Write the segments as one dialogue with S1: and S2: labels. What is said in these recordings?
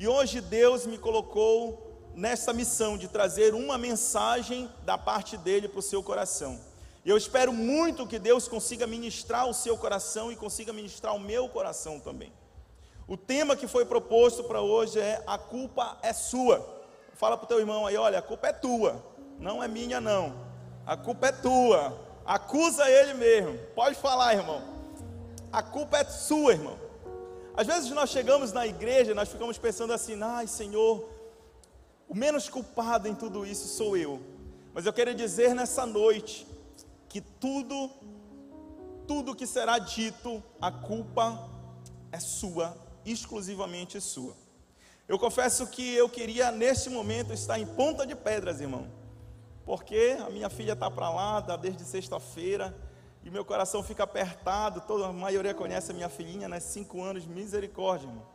S1: E hoje Deus me colocou nessa missão de trazer uma mensagem da parte dele para o seu coração. E eu espero muito que Deus consiga ministrar o seu coração e consiga ministrar o meu coração também. O tema que foi proposto para hoje é A culpa é sua. Fala para o teu irmão aí, olha, a culpa é tua, não é minha não. A culpa é tua. Acusa ele mesmo. Pode falar, irmão. A culpa é sua, irmão. Às vezes nós chegamos na igreja, nós ficamos pensando assim: ai, Senhor, o menos culpado em tudo isso sou eu. Mas eu quero dizer nessa noite que tudo, tudo que será dito, a culpa é sua, exclusivamente sua. Eu confesso que eu queria neste momento estar em ponta de pedras, irmão, porque a minha filha está para lá, está desde sexta-feira e meu coração fica apertado. Toda a maioria conhece a minha filhinha, né? Cinco anos, misericórdia, irmão.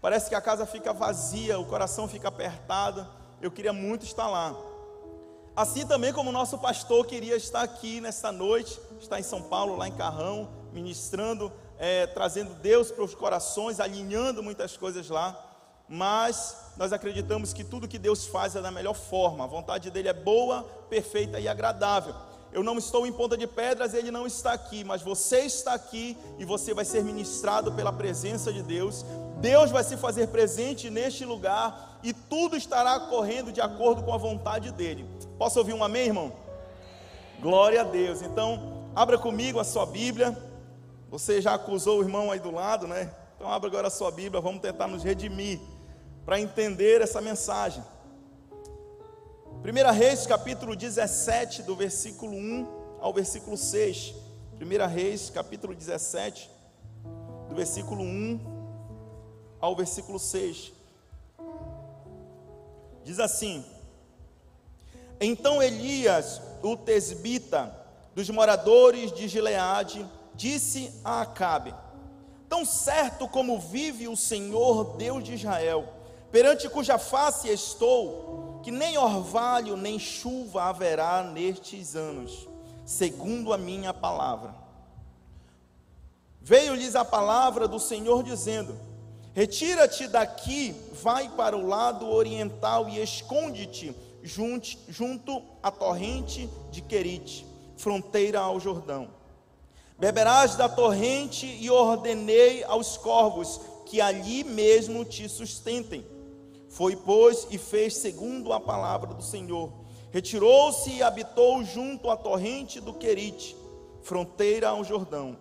S1: Parece que a casa fica vazia, o coração fica apertado. Eu queria muito estar lá. Assim também como o nosso pastor queria estar aqui nesta noite, está em São Paulo, lá em Carrão, ministrando, é, trazendo Deus para os corações, alinhando muitas coisas lá. Mas nós acreditamos que tudo que Deus faz é da melhor forma. A vontade dele é boa, perfeita e agradável eu não estou em ponta de pedras, ele não está aqui, mas você está aqui e você vai ser ministrado pela presença de Deus. Deus vai se fazer presente neste lugar e tudo estará correndo de acordo com a vontade dele. Posso ouvir um amém, irmão? Glória a Deus. Então, abra comigo a sua Bíblia. Você já acusou o irmão aí do lado, né? Então, abra agora a sua Bíblia, vamos tentar nos redimir para entender essa mensagem. 1 Reis, capítulo 17, do versículo 1 ao versículo 6. 1 Reis, capítulo 17, do versículo 1 ao versículo 6. Diz assim: Então Elias, o tesbita, dos moradores de Gileade, disse a Acabe: Tão certo como vive o Senhor Deus de Israel, perante cuja face estou, que nem orvalho nem chuva haverá nestes anos, segundo a minha palavra. Veio-lhes a palavra do Senhor dizendo: Retira-te daqui, vai para o lado oriental e esconde-te junto, junto à torrente de Querite, fronteira ao Jordão. Beberás da torrente e ordenei aos corvos que ali mesmo te sustentem foi, pois, e fez segundo a palavra do Senhor. Retirou-se e habitou junto à torrente do Querite, fronteira ao Jordão.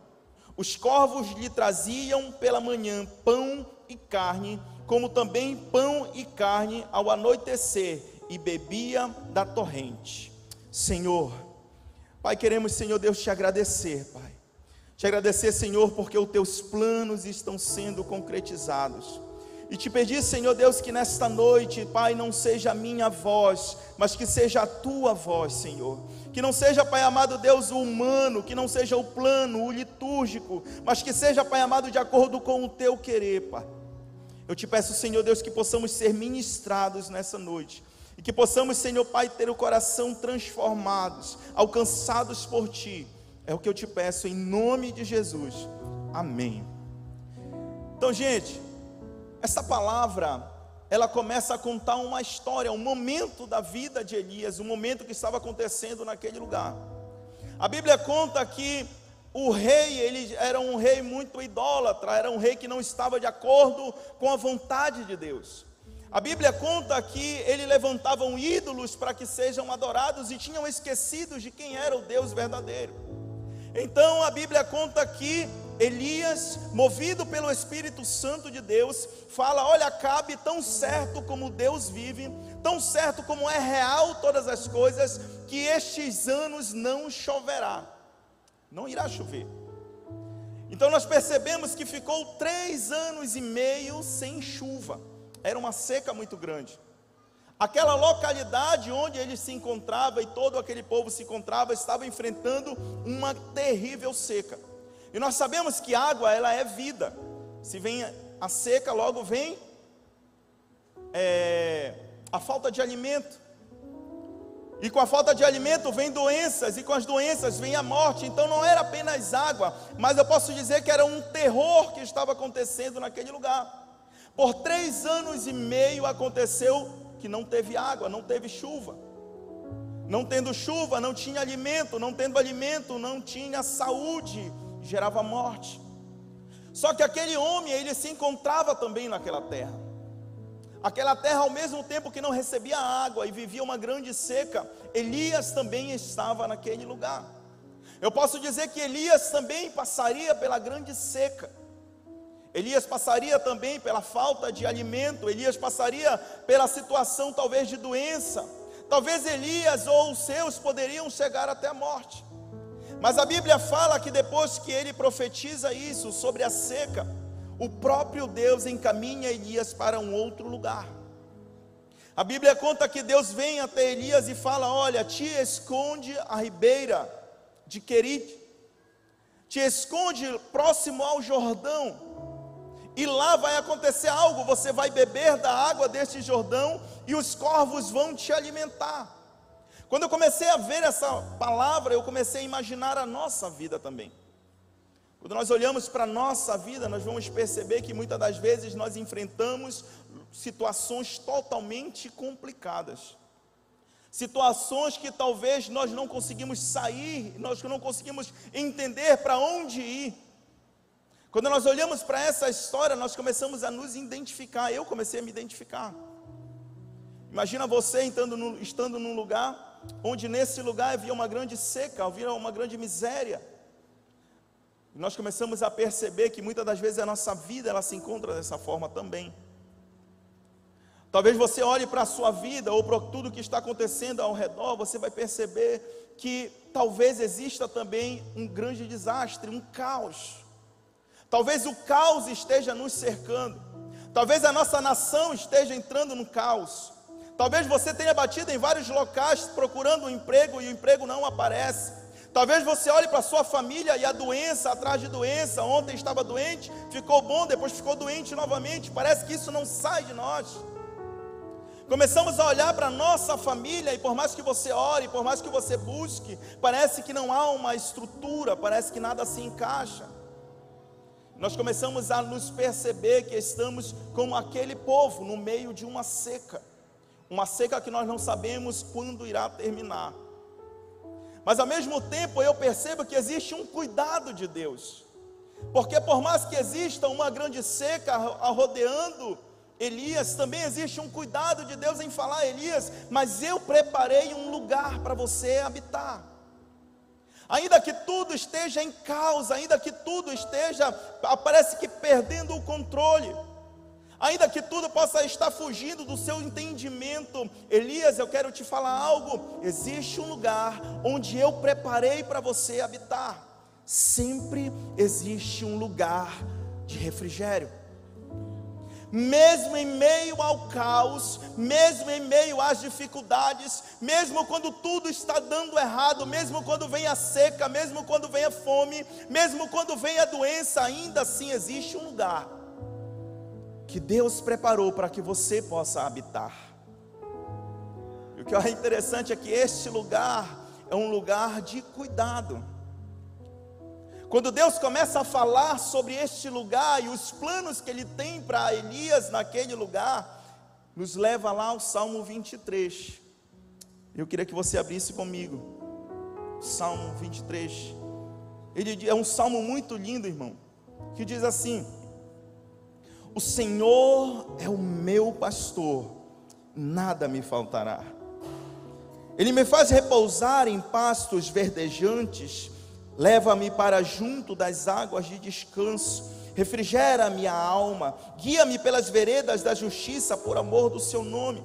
S1: Os corvos lhe traziam pela manhã pão e carne, como também pão e carne ao anoitecer, e bebia da torrente. Senhor, Pai, queremos, Senhor Deus, te agradecer, Pai. Te agradecer, Senhor, porque os teus planos estão sendo concretizados. E te pedir, Senhor Deus, que nesta noite, Pai, não seja a minha voz, mas que seja a tua voz, Senhor. Que não seja, Pai amado Deus, o humano, que não seja o plano, o litúrgico, mas que seja, Pai amado, de acordo com o teu querer, Pai. Eu te peço, Senhor Deus, que possamos ser ministrados nessa noite. E que possamos, Senhor Pai, ter o coração transformados, alcançados por Ti. É o que eu te peço em nome de Jesus. Amém. Então, gente, essa palavra, ela começa a contar uma história, um momento da vida de Elias, um momento que estava acontecendo naquele lugar. A Bíblia conta que o rei, ele era um rei muito idólatra, era um rei que não estava de acordo com a vontade de Deus. A Bíblia conta que ele levantavam ídolos para que sejam adorados e tinham esquecidos de quem era o Deus verdadeiro. Então a Bíblia conta que Elias, movido pelo Espírito Santo de Deus, fala: Olha, cabe tão certo como Deus vive, tão certo como é real todas as coisas, que estes anos não choverá, não irá chover. Então nós percebemos que ficou três anos e meio sem chuva, era uma seca muito grande. Aquela localidade onde ele se encontrava e todo aquele povo se encontrava estava enfrentando uma terrível seca. E nós sabemos que água ela é vida. Se vem a seca, logo vem é, a falta de alimento. E com a falta de alimento vem doenças, e com as doenças vem a morte. Então não era apenas água, mas eu posso dizer que era um terror que estava acontecendo naquele lugar. Por três anos e meio aconteceu que não teve água, não teve chuva. Não tendo chuva, não tinha alimento, não tendo alimento, não tinha saúde, gerava morte. Só que aquele homem, ele se encontrava também naquela terra. Aquela terra, ao mesmo tempo que não recebia água e vivia uma grande seca, Elias também estava naquele lugar. Eu posso dizer que Elias também passaria pela grande seca. Elias passaria também pela falta de alimento, Elias passaria pela situação talvez de doença. Talvez Elias ou os seus poderiam chegar até a morte. Mas a Bíblia fala que depois que ele profetiza isso sobre a seca, o próprio Deus encaminha Elias para um outro lugar. A Bíblia conta que Deus vem até Elias e fala: Olha, te esconde a ribeira de Querite, te esconde próximo ao Jordão, e lá vai acontecer algo, você vai beber da água deste Jordão e os corvos vão te alimentar. Quando eu comecei a ver essa palavra, eu comecei a imaginar a nossa vida também. Quando nós olhamos para a nossa vida, nós vamos perceber que muitas das vezes nós enfrentamos situações totalmente complicadas. Situações que talvez nós não conseguimos sair, nós não conseguimos entender para onde ir. Quando nós olhamos para essa história, nós começamos a nos identificar. Eu comecei a me identificar. Imagina você estando, no, estando num lugar onde nesse lugar havia uma grande seca, havia uma grande miséria. E nós começamos a perceber que muitas das vezes a nossa vida ela se encontra dessa forma também. Talvez você olhe para a sua vida ou para tudo que está acontecendo ao redor, você vai perceber que talvez exista também um grande desastre, um caos. Talvez o caos esteja nos cercando. Talvez a nossa nação esteja entrando no caos. Talvez você tenha batido em vários locais procurando um emprego e o emprego não aparece. Talvez você olhe para sua família e a doença atrás de doença. Ontem estava doente, ficou bom, depois ficou doente novamente. Parece que isso não sai de nós. Começamos a olhar para a nossa família e por mais que você ore, por mais que você busque, parece que não há uma estrutura, parece que nada se encaixa nós começamos a nos perceber que estamos como aquele povo no meio de uma seca, uma seca que nós não sabemos quando irá terminar. Mas ao mesmo tempo eu percebo que existe um cuidado de Deus, porque por mais que exista uma grande seca rodeando Elias, também existe um cuidado de Deus em falar, Elias, mas eu preparei um lugar para você habitar. Ainda que tudo esteja em causa, ainda que tudo esteja, parece que perdendo o controle, ainda que tudo possa estar fugindo do seu entendimento, Elias, eu quero te falar algo: existe um lugar onde eu preparei para você habitar, sempre existe um lugar de refrigério. Mesmo em meio ao caos, mesmo em meio às dificuldades, mesmo quando tudo está dando errado, mesmo quando vem a seca, mesmo quando vem a fome, mesmo quando vem a doença, ainda assim existe um lugar que Deus preparou para que você possa habitar. E o que é interessante é que este lugar é um lugar de cuidado. Quando Deus começa a falar sobre este lugar e os planos que Ele tem para Elias naquele lugar, nos leva lá ao Salmo 23. Eu queria que você abrisse comigo. Salmo 23. Ele é um salmo muito lindo, irmão, que diz assim: O Senhor é o meu pastor, nada me faltará. Ele me faz repousar em pastos verdejantes Leva-me para junto das águas de descanso, refrigera minha alma, guia-me pelas veredas da justiça por amor do seu nome.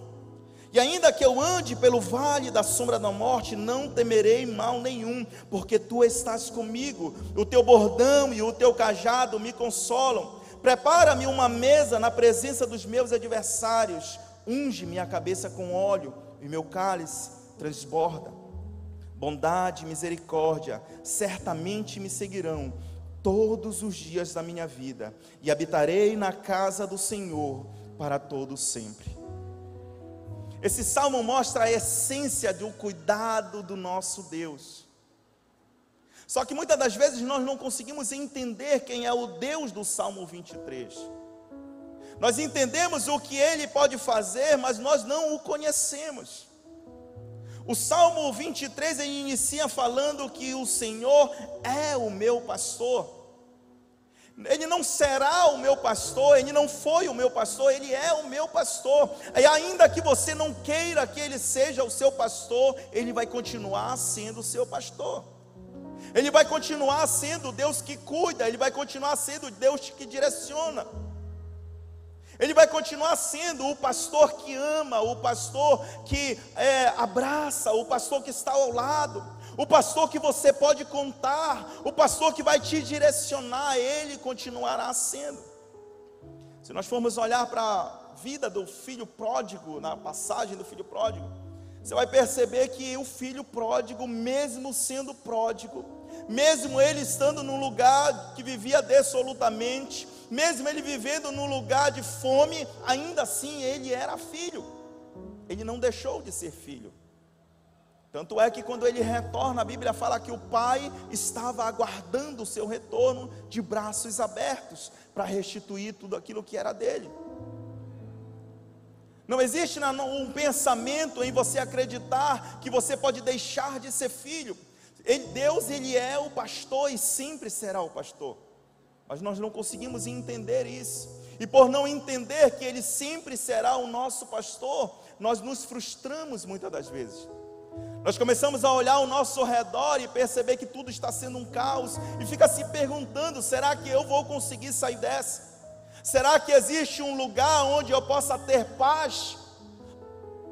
S1: E ainda que eu ande pelo vale da sombra da morte, não temerei mal nenhum, porque tu estás comigo, o teu bordão e o teu cajado me consolam. Prepara-me uma mesa na presença dos meus adversários, unge minha cabeça com óleo, e meu cálice transborda. Bondade e misericórdia certamente me seguirão todos os dias da minha vida, e habitarei na casa do Senhor para todo sempre. Esse salmo mostra a essência do cuidado do nosso Deus. Só que muitas das vezes nós não conseguimos entender quem é o Deus do Salmo 23. Nós entendemos o que ele pode fazer, mas nós não o conhecemos. O Salmo 23 ele inicia falando que o Senhor é o meu pastor. Ele não será o meu pastor, ele não foi o meu pastor, ele é o meu pastor. E ainda que você não queira que ele seja o seu pastor, ele vai continuar sendo o seu pastor. Ele vai continuar sendo Deus que cuida, ele vai continuar sendo Deus que direciona. Ele vai continuar sendo o pastor que ama, o pastor que é, abraça, o pastor que está ao lado, o pastor que você pode contar, o pastor que vai te direcionar, ele continuará sendo. Se nós formos olhar para a vida do filho pródigo, na passagem do filho pródigo, você vai perceber que o filho pródigo, mesmo sendo pródigo, mesmo ele estando num lugar que vivia absolutamente, mesmo ele vivendo num lugar de fome, ainda assim ele era filho, ele não deixou de ser filho. Tanto é que quando ele retorna, a Bíblia fala que o pai estava aguardando o seu retorno de braços abertos para restituir tudo aquilo que era dele. Não existe um pensamento em você acreditar que você pode deixar de ser filho. Deus, Ele é o pastor e sempre será o pastor. Mas nós não conseguimos entender isso. E por não entender que Ele sempre será o nosso pastor, nós nos frustramos muitas das vezes. Nós começamos a olhar ao nosso redor e perceber que tudo está sendo um caos e fica se perguntando: será que eu vou conseguir sair dessa? Será que existe um lugar onde eu possa ter paz?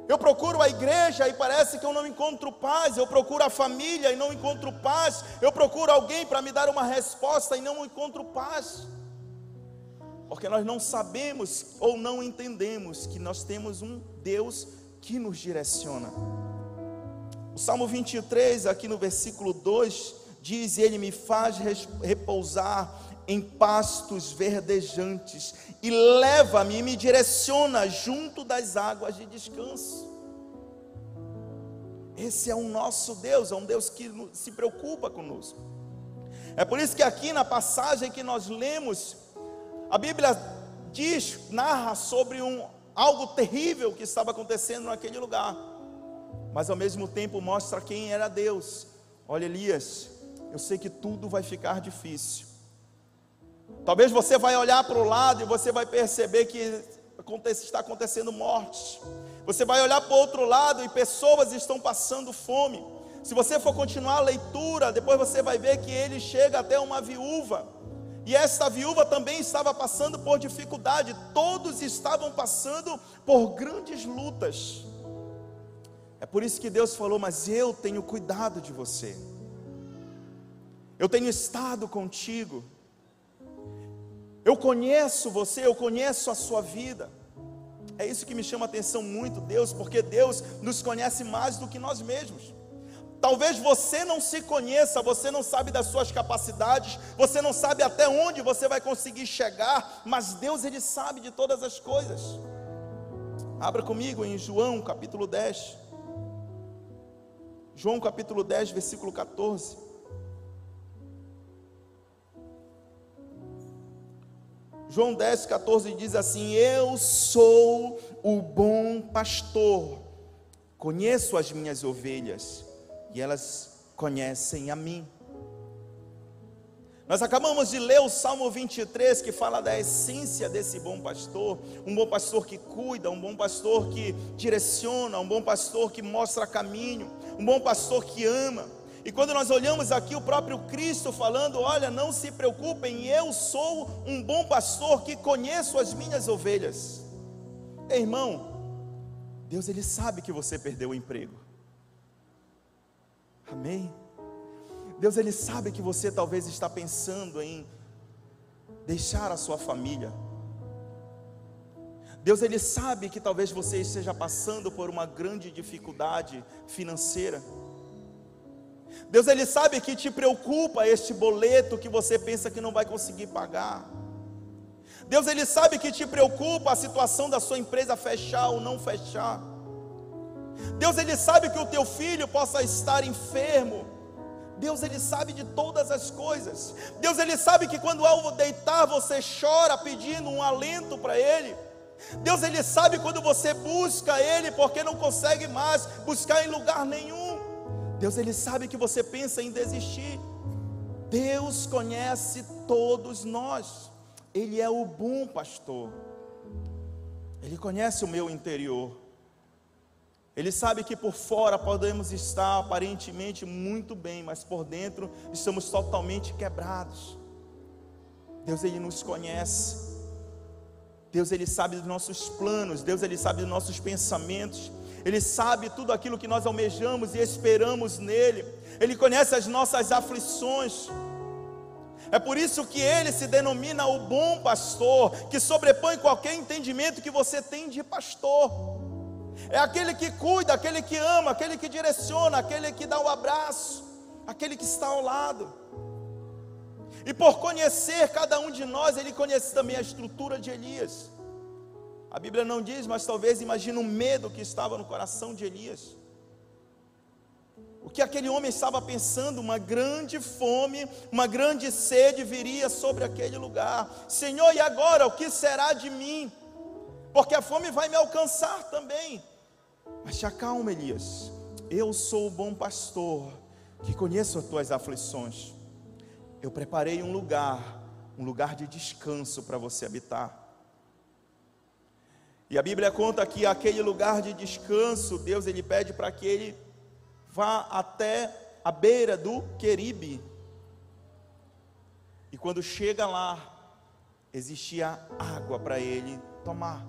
S1: Eu procuro a igreja e parece que eu não encontro paz. Eu procuro a família e não encontro paz. Eu procuro alguém para me dar uma resposta e não encontro paz. Porque nós não sabemos ou não entendemos que nós temos um Deus que nos direciona. O Salmo 23, aqui no versículo 2, diz: Ele me faz repousar em pastos verdejantes e leva-me e me direciona junto das águas de descanso. Esse é o nosso Deus, é um Deus que se preocupa conosco. É por isso que aqui na passagem que nós lemos, a Bíblia diz, narra sobre um algo terrível que estava acontecendo naquele lugar mas ao mesmo tempo mostra quem era Deus. Olha, Elias, eu sei que tudo vai ficar difícil. Talvez você vai olhar para o lado e você vai perceber que está acontecendo morte. Você vai olhar para o outro lado e pessoas estão passando fome. Se você for continuar a leitura, depois você vai ver que ele chega até uma viúva. E esta viúva também estava passando por dificuldade. Todos estavam passando por grandes lutas. É por isso que Deus falou: Mas eu tenho cuidado de você, eu tenho estado contigo, eu conheço você, eu conheço a sua vida. É isso que me chama a atenção muito, Deus, porque Deus nos conhece mais do que nós mesmos. Talvez você não se conheça, você não sabe das suas capacidades, você não sabe até onde você vai conseguir chegar, mas Deus ele sabe de todas as coisas. Abra comigo em João capítulo 10. João capítulo 10, versículo 14. João 10, 14 diz assim: Eu sou o bom pastor, conheço as minhas ovelhas e elas conhecem a mim. Nós acabamos de ler o Salmo 23 que fala da essência desse bom pastor, um bom pastor que cuida, um bom pastor que direciona, um bom pastor que mostra caminho, um bom pastor que ama. E quando nós olhamos aqui o próprio Cristo falando: Olha, não se preocupem, eu sou um bom pastor que conheço as minhas ovelhas. Ei, irmão, Deus ele sabe que você perdeu o emprego. Amém? Deus ele sabe que você talvez está pensando em deixar a sua família. Deus ele sabe que talvez você esteja passando por uma grande dificuldade financeira. Deus ele sabe que te preocupa este boleto que você pensa que não vai conseguir pagar. Deus ele sabe que te preocupa a situação da sua empresa fechar ou não fechar. Deus ele sabe que o teu filho possa estar enfermo Deus ele sabe de todas as coisas. Deus ele sabe que quando ao deitar você chora pedindo um alento para ele. Deus ele sabe quando você busca ele porque não consegue mais buscar em lugar nenhum. Deus ele sabe que você pensa em desistir. Deus conhece todos nós. Ele é o bom pastor. Ele conhece o meu interior. Ele sabe que por fora podemos estar aparentemente muito bem, mas por dentro estamos totalmente quebrados. Deus ele nos conhece. Deus ele sabe dos nossos planos, Deus ele sabe dos nossos pensamentos. Ele sabe tudo aquilo que nós almejamos e esperamos nele. Ele conhece as nossas aflições. É por isso que ele se denomina o bom pastor, que sobrepõe qualquer entendimento que você tem de pastor. É aquele que cuida, aquele que ama, aquele que direciona, aquele que dá o abraço, aquele que está ao lado. E por conhecer cada um de nós, ele conhece também a estrutura de Elias. A Bíblia não diz, mas talvez imagine o medo que estava no coração de Elias. O que aquele homem estava pensando, uma grande fome, uma grande sede viria sobre aquele lugar. Senhor, e agora o que será de mim? Porque a fome vai me alcançar também. Mas te acalma, Elias. Eu sou o bom pastor que conheço as tuas aflições. Eu preparei um lugar, um lugar de descanso para você habitar. E a Bíblia conta que aquele lugar de descanso, Deus ele pede para que ele vá até a beira do Queribe. E quando chega lá, existia água para ele tomar.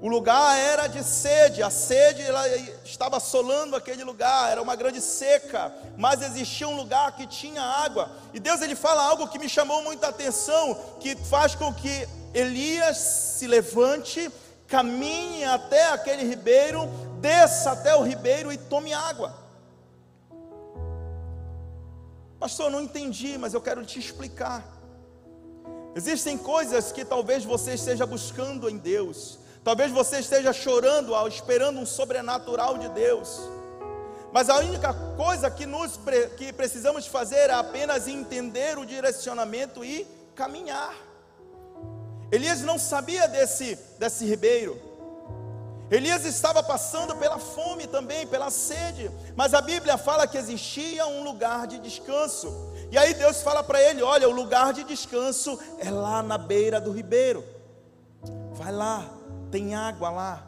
S1: O lugar era de sede, a sede estava assolando aquele lugar, era uma grande seca, mas existia um lugar que tinha água. E Deus ele fala algo que me chamou muita atenção, que faz com que Elias se levante, caminhe até aquele ribeiro, desça até o ribeiro e tome água. Pastor, não entendi, mas eu quero te explicar. Existem coisas que talvez você esteja buscando em Deus Talvez você esteja chorando, esperando um sobrenatural de Deus. Mas a única coisa que, nos, que precisamos fazer é apenas entender o direcionamento e caminhar. Elias não sabia desse, desse ribeiro. Elias estava passando pela fome também, pela sede. Mas a Bíblia fala que existia um lugar de descanso. E aí Deus fala para ele: Olha, o lugar de descanso é lá na beira do ribeiro. Vai lá, tem água lá.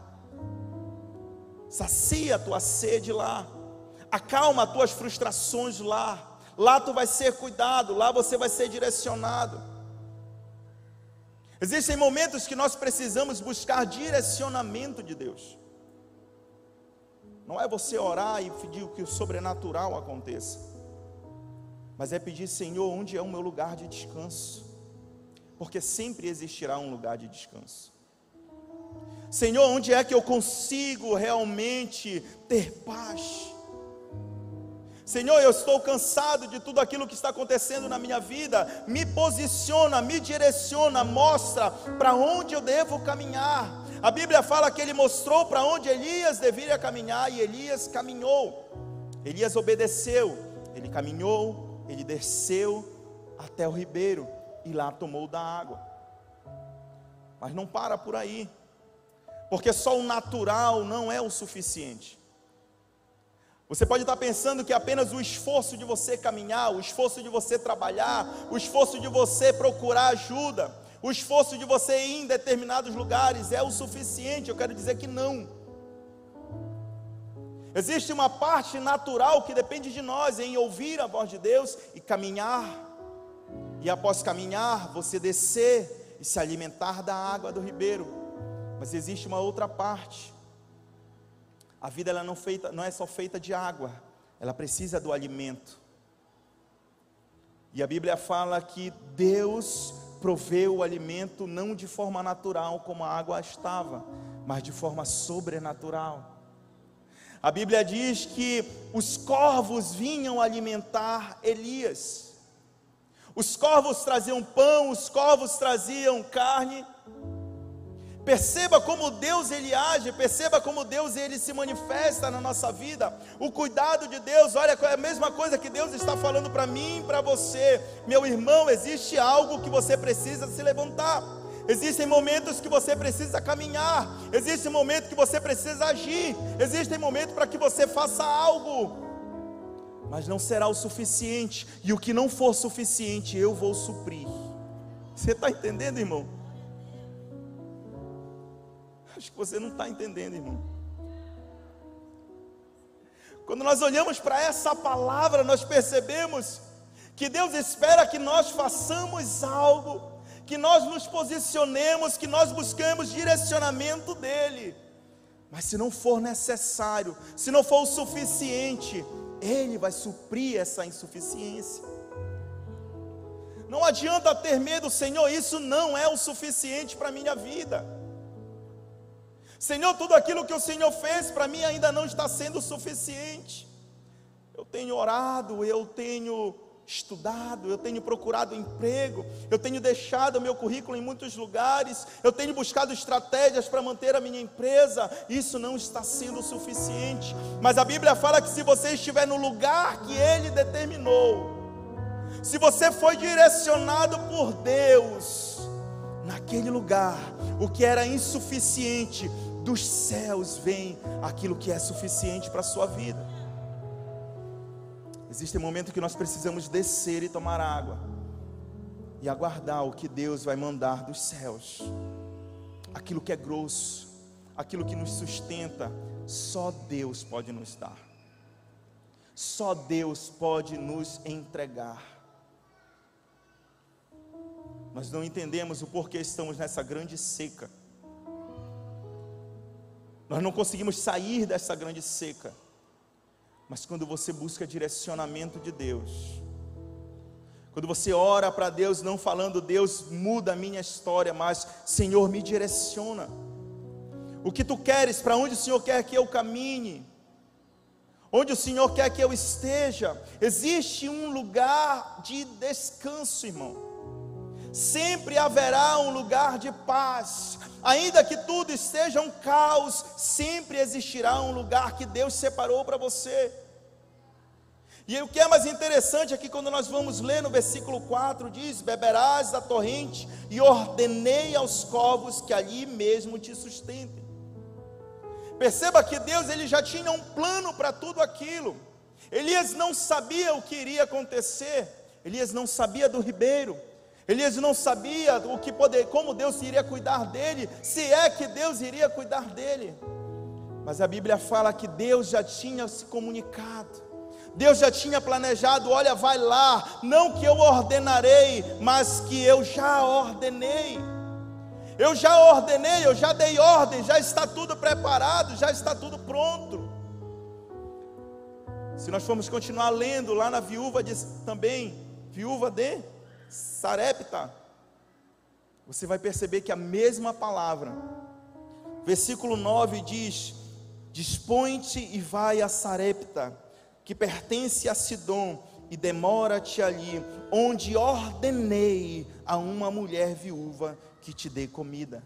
S1: Sacia a tua sede lá. Acalma as tuas frustrações lá. Lá tu vai ser cuidado, lá você vai ser direcionado. Existem momentos que nós precisamos buscar direcionamento de Deus. Não é você orar e pedir que o sobrenatural aconteça, mas é pedir, Senhor, onde é o meu lugar de descanso? Porque sempre existirá um lugar de descanso. Senhor, onde é que eu consigo realmente ter paz? Senhor, eu estou cansado de tudo aquilo que está acontecendo na minha vida. Me posiciona, me direciona, mostra para onde eu devo caminhar. A Bíblia fala que ele mostrou para onde Elias deveria caminhar e Elias caminhou. Elias obedeceu, ele caminhou, ele desceu até o ribeiro e lá tomou da água. Mas não para por aí porque só o natural não é o suficiente. Você pode estar pensando que apenas o esforço de você caminhar, o esforço de você trabalhar, o esforço de você procurar ajuda, o esforço de você ir em determinados lugares é o suficiente. Eu quero dizer que não. Existe uma parte natural que depende de nós em ouvir a voz de Deus e caminhar. E após caminhar, você descer e se alimentar da água do ribeiro. Mas existe uma outra parte. A vida ela não, feita, não é só feita de água, ela precisa do alimento. E a Bíblia fala que Deus proveu o alimento não de forma natural como a água estava, mas de forma sobrenatural. A Bíblia diz que os corvos vinham alimentar Elias. Os corvos traziam pão, os corvos traziam carne, Perceba como Deus ele age, perceba como Deus ele se manifesta na nossa vida. O cuidado de Deus, olha, é a mesma coisa que Deus está falando para mim para você. Meu irmão, existe algo que você precisa se levantar. Existem momentos que você precisa caminhar, existe momento que você precisa agir, existem momentos para que você faça algo. Mas não será o suficiente, e o que não for suficiente, eu vou suprir. Você está entendendo, irmão? Que você não está entendendo, irmão. Quando nós olhamos para essa palavra, nós percebemos que Deus espera que nós façamos algo, que nós nos posicionemos, que nós busquemos direcionamento dEle. Mas se não for necessário, se não for o suficiente, Ele vai suprir essa insuficiência. Não adianta ter medo, Senhor, isso não é o suficiente para a minha vida. Senhor, tudo aquilo que o Senhor fez para mim ainda não está sendo suficiente. Eu tenho orado, eu tenho estudado, eu tenho procurado emprego, eu tenho deixado meu currículo em muitos lugares, eu tenho buscado estratégias para manter a minha empresa, isso não está sendo suficiente. Mas a Bíblia fala que se você estiver no lugar que Ele determinou, se você foi direcionado por Deus, naquele lugar, o que era insuficiente, dos céus vem aquilo que é suficiente para a sua vida. Existem momentos que nós precisamos descer e tomar água e aguardar o que Deus vai mandar dos céus. Aquilo que é grosso, aquilo que nos sustenta, só Deus pode nos dar. Só Deus pode nos entregar. Nós não entendemos o porquê estamos nessa grande seca nós não conseguimos sair dessa grande seca. Mas quando você busca direcionamento de Deus, quando você ora para Deus, não falando, Deus muda a minha história, mas Senhor me direciona. O que tu queres, para onde o Senhor quer que eu caminhe, onde o Senhor quer que eu esteja, existe um lugar de descanso, irmão sempre haverá um lugar de paz. Ainda que tudo esteja um caos, sempre existirá um lugar que Deus separou para você. E o que é mais interessante aqui, quando nós vamos ler no versículo 4, diz: Beberás da torrente, e ordenei aos covos que ali mesmo te sustentem. Perceba que Deus ele já tinha um plano para tudo aquilo. Elias não sabia o que iria acontecer, Elias não sabia do ribeiro, Elias não sabia o que poder, como Deus iria cuidar dele, se é que Deus iria cuidar dele. Mas a Bíblia fala que Deus já tinha se comunicado. Deus já tinha planejado, olha, vai lá, não que eu ordenarei, mas que eu já ordenei. Eu já ordenei, eu já dei ordem, já está tudo preparado, já está tudo pronto. Se nós formos continuar lendo lá na viúva de, também, viúva de Sarepta, você vai perceber que a mesma palavra, versículo 9 diz: Dispõe-te e vai a Sarepta, que pertence a Sidom, e demora-te ali, onde ordenei a uma mulher viúva que te dê comida.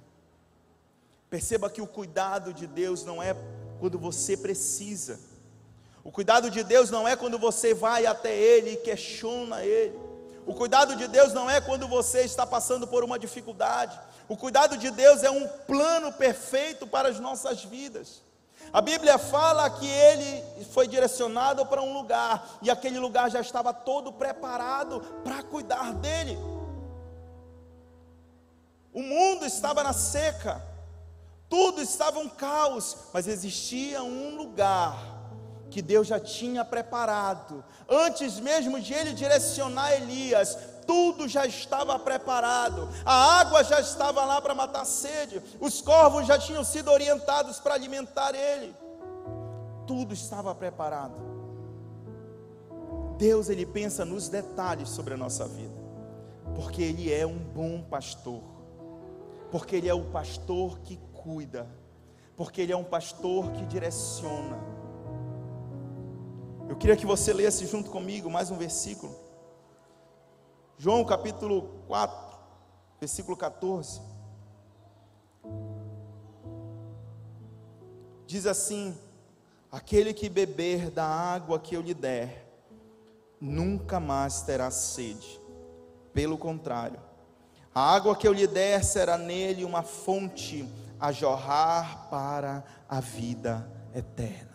S1: Perceba que o cuidado de Deus não é quando você precisa. O cuidado de Deus não é quando você vai até Ele e questiona Ele. O cuidado de Deus não é quando você está passando por uma dificuldade. O cuidado de Deus é um plano perfeito para as nossas vidas. A Bíblia fala que ele foi direcionado para um lugar e aquele lugar já estava todo preparado para cuidar dele. O mundo estava na seca, tudo estava um caos, mas existia um lugar que Deus já tinha preparado. Antes mesmo de ele direcionar Elias, tudo já estava preparado. A água já estava lá para matar sede. Os corvos já tinham sido orientados para alimentar ele. Tudo estava preparado. Deus ele pensa nos detalhes sobre a nossa vida. Porque ele é um bom pastor. Porque ele é o pastor que cuida. Porque ele é um pastor que direciona eu queria que você lesse junto comigo mais um versículo. João capítulo 4, versículo 14. diz assim: Aquele que beber da água que eu lhe der, nunca mais terá sede. Pelo contrário, a água que eu lhe der será nele uma fonte a jorrar para a vida eterna.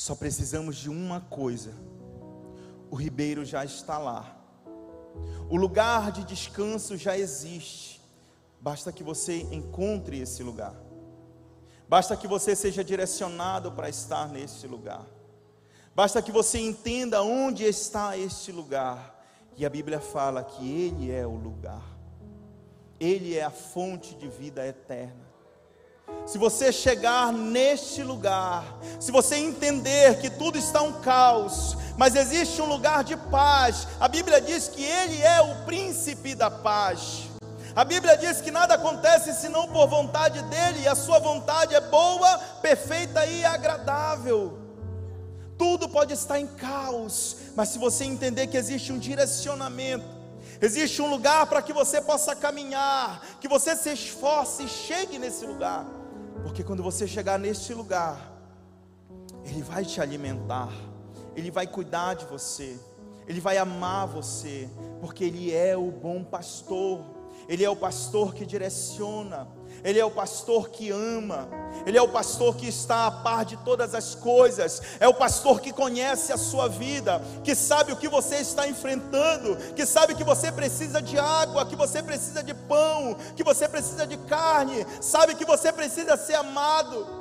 S1: Só precisamos de uma coisa: o ribeiro já está lá, o lugar de descanso já existe, basta que você encontre esse lugar. Basta que você seja direcionado para estar neste lugar. Basta que você entenda onde está este lugar. E a Bíblia fala que Ele é o lugar. Ele é a fonte de vida eterna. Se você chegar neste lugar, se você entender que tudo está um caos, mas existe um lugar de paz, a Bíblia diz que Ele é o príncipe da paz. A Bíblia diz que nada acontece senão por vontade dEle, e a Sua vontade é boa, perfeita e agradável. Tudo pode estar em caos, mas se você entender que existe um direcionamento, existe um lugar para que você possa caminhar, que você se esforce e chegue nesse lugar, porque quando você chegar neste lugar, Ele vai te alimentar, Ele vai cuidar de você, Ele vai amar você, porque Ele é o bom pastor. Ele é o pastor que direciona, Ele é o pastor que ama, Ele é o pastor que está a par de todas as coisas, é o pastor que conhece a sua vida, que sabe o que você está enfrentando, que sabe que você precisa de água, que você precisa de pão, que você precisa de carne, sabe que você precisa ser amado.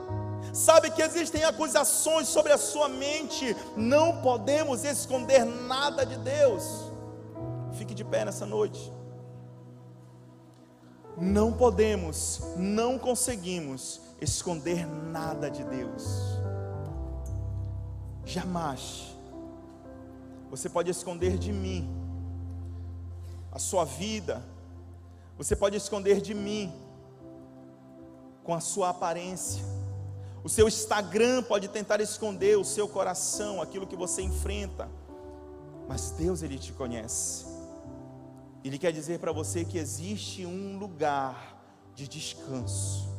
S1: Sabe que existem acusações sobre a sua mente, não podemos esconder nada de Deus. Fique de pé nessa noite não podemos, não conseguimos esconder nada de Deus. Jamais. Você pode esconder de mim a sua vida, você pode esconder de mim com a sua aparência. O seu Instagram pode tentar esconder o seu coração, aquilo que você enfrenta. Mas Deus ele te conhece. Ele quer dizer para você que existe um lugar de descanso.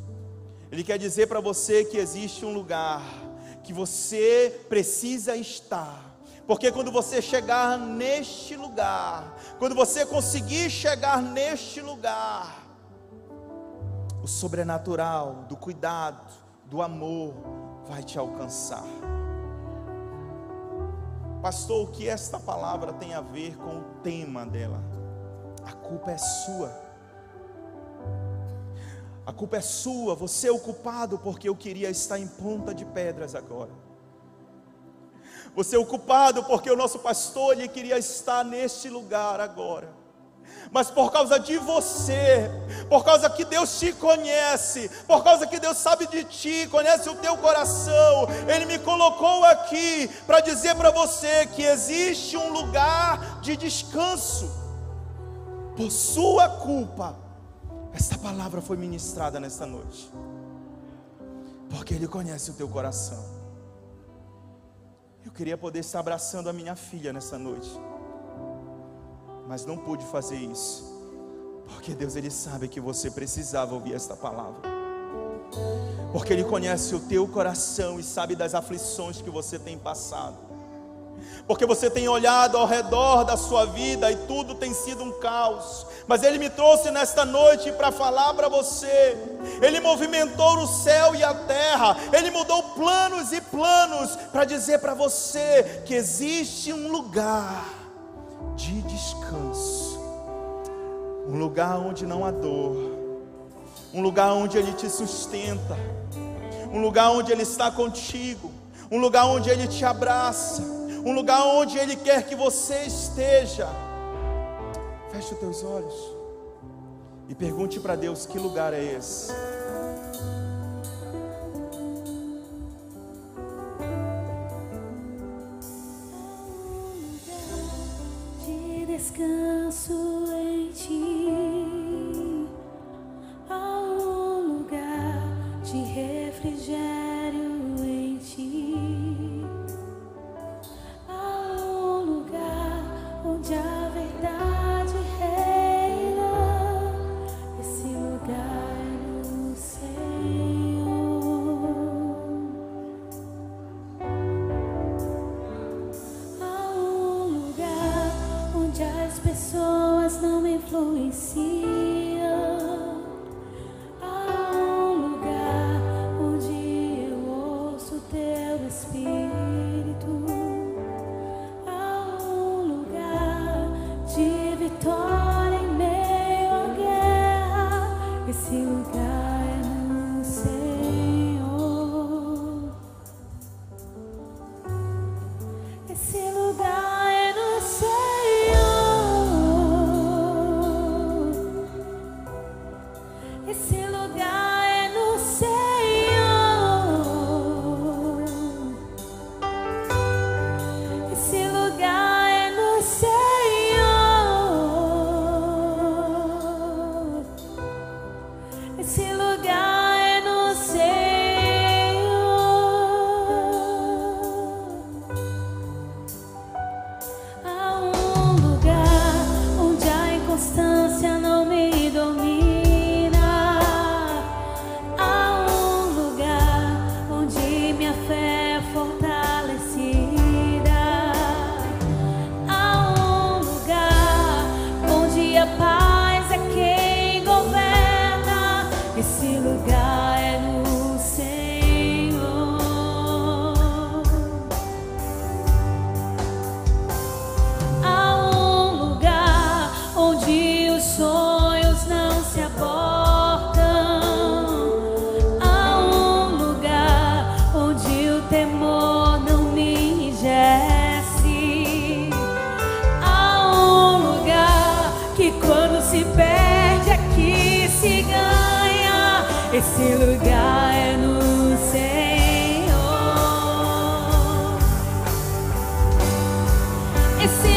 S1: Ele quer dizer para você que existe um lugar que você precisa estar. Porque quando você chegar neste lugar, quando você conseguir chegar neste lugar, o sobrenatural do cuidado, do amor vai te alcançar. Pastor, o que esta palavra tem a ver com o tema dela? A culpa é sua. A culpa é sua, você é o culpado porque eu queria estar em ponta de pedras agora. Você é o culpado porque o nosso pastor ele queria estar neste lugar agora. Mas por causa de você, por causa que Deus te conhece, por causa que Deus sabe de ti, conhece o teu coração, Ele me colocou aqui para dizer para você que existe um lugar de descanso por sua culpa, esta palavra foi ministrada nesta noite, porque Ele conhece o teu coração. Eu queria poder estar abraçando a minha filha nessa noite, mas não pude fazer isso, porque Deus Ele sabe que você precisava ouvir esta palavra, porque Ele conhece o teu coração e sabe das aflições que você tem passado porque você tem olhado ao redor da sua vida e tudo tem sido um caos. Mas Ele me trouxe nesta noite para falar para você. Ele movimentou o céu e a terra, Ele mudou planos e planos para dizer para você que existe um lugar de descanso, um lugar onde não há dor, um lugar onde Ele te sustenta, um lugar onde Ele está contigo, um lugar onde Ele te abraça um lugar onde Ele quer que você esteja. Feche os teus olhos e pergunte para Deus: que lugar é esse?
S2: De descanso Esse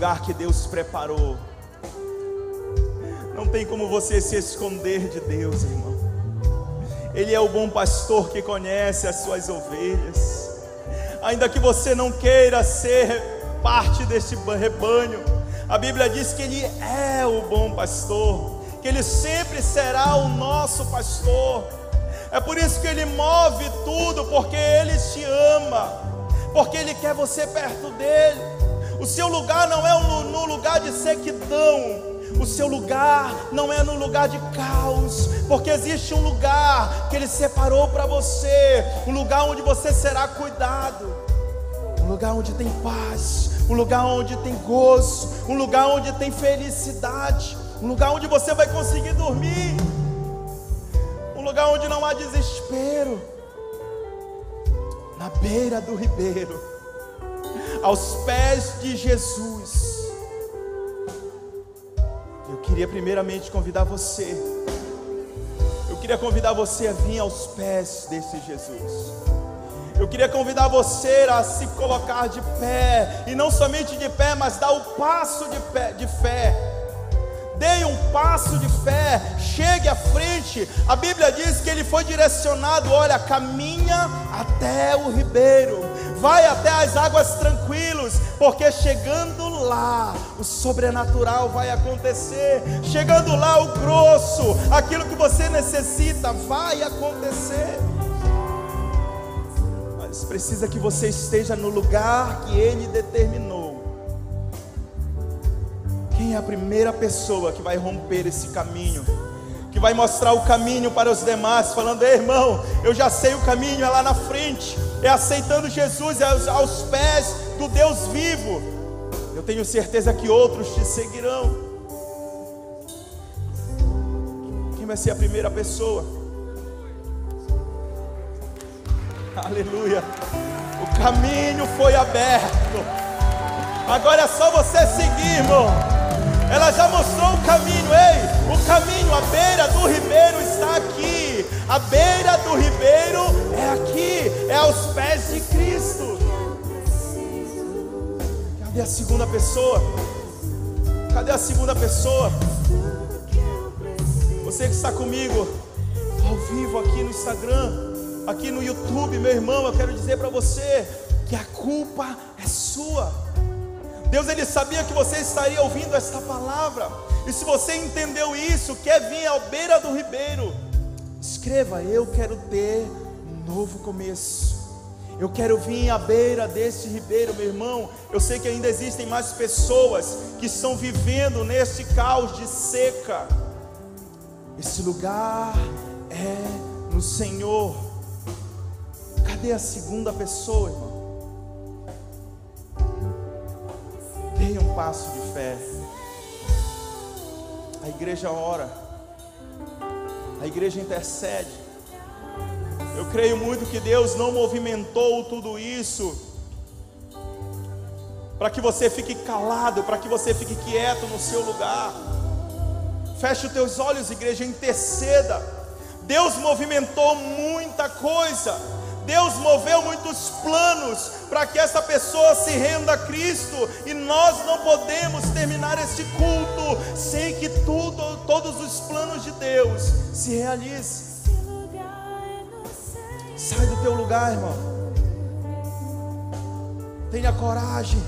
S2: lugar que
S1: Deus preparou. Não tem como você se esconder de Deus, irmão. Ele é o bom pastor que conhece as suas ovelhas. Ainda que você não queira ser parte deste rebanho, a Bíblia diz que Ele é o bom pastor, que Ele sempre será o nosso pastor. É por isso que Ele move tudo, porque Ele te ama, porque Ele quer você perto dele. O seu lugar não é no, lugar de sequidão, o seu lugar não é no lugar de caos, porque existe um lugar que Ele separou para você, um lugar onde você será cuidado, um lugar onde tem paz, um lugar onde tem gozo, um lugar onde tem felicidade, um lugar onde você vai conseguir dormir, um lugar onde não há desespero, na beira do ribeiro, aos pés de Jesus. Eu queria primeiramente convidar você. Eu queria convidar você a vir aos pés desse Jesus. Eu queria convidar você a se colocar de pé, e não somente de pé, mas dar o passo de, pé, de fé. Dê um passo de fé, chegue à frente. A Bíblia diz que ele foi direcionado: olha, caminha até o ribeiro, vai até as águas tranquilas, porque chegando lá, o sobrenatural vai acontecer. Chegando lá, o grosso, aquilo que você necessita, vai acontecer. Mas precisa que você esteja no lugar que Ele determinou. Quem é a primeira pessoa que vai romper esse caminho? Que vai mostrar o caminho para os demais, falando: Ei, irmão, eu já sei o caminho, é lá na frente, é aceitando Jesus aos, aos pés do Deus vivo. Eu tenho certeza que outros te seguirão. Quem vai ser a primeira pessoa? Aleluia. O caminho foi aberto. Agora é só você seguir, irmão. Ela já mostrou o caminho, ei. O caminho, a beira do ribeiro está aqui. A beira do ribeiro é aqui, é aos pés de Cristo. Cadê a segunda pessoa? Cadê a segunda pessoa? Você que está comigo ao vivo aqui no Instagram, aqui no YouTube, meu irmão, eu quero dizer para você que a culpa é sua. Deus ele sabia que você estaria ouvindo esta palavra. E se você entendeu isso, quer vir à beira do ribeiro, escreva: Eu quero ter novo começo. Eu quero vir à beira deste ribeiro, meu irmão. Eu sei que ainda existem mais pessoas que estão vivendo neste caos de seca. Esse lugar é no Senhor. Cadê a segunda pessoa, irmão? Dê um passo de fé. A igreja ora. A igreja intercede. Eu creio muito que Deus não movimentou tudo isso para que você fique calado, para que você fique quieto no seu lugar. Feche os teus olhos, igreja, interceda. Deus movimentou muita coisa. Deus moveu muitos planos para que essa pessoa se renda a Cristo, e nós não podemos terminar este culto sem que tudo, todos os planos de Deus se realizem. Sai do teu lugar, irmão. Tenha coragem.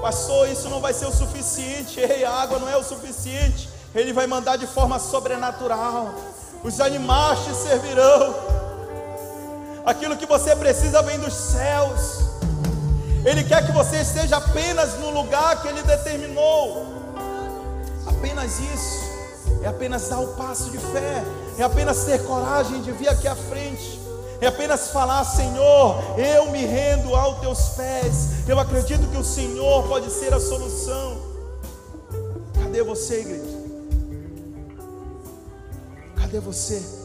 S1: Pastor, isso não vai ser o suficiente. Ei, a água não é o suficiente. Ele vai mandar de forma sobrenatural. Os animais te servirão. Aquilo que você precisa vem dos céus. Ele quer que você esteja apenas no lugar que Ele determinou. Apenas isso. É apenas dar o passo de fé é apenas ter coragem de vir aqui à frente, é apenas falar: Senhor, eu me rendo aos teus pés, eu acredito que o Senhor pode ser a solução. Cadê você, igreja? Cadê você?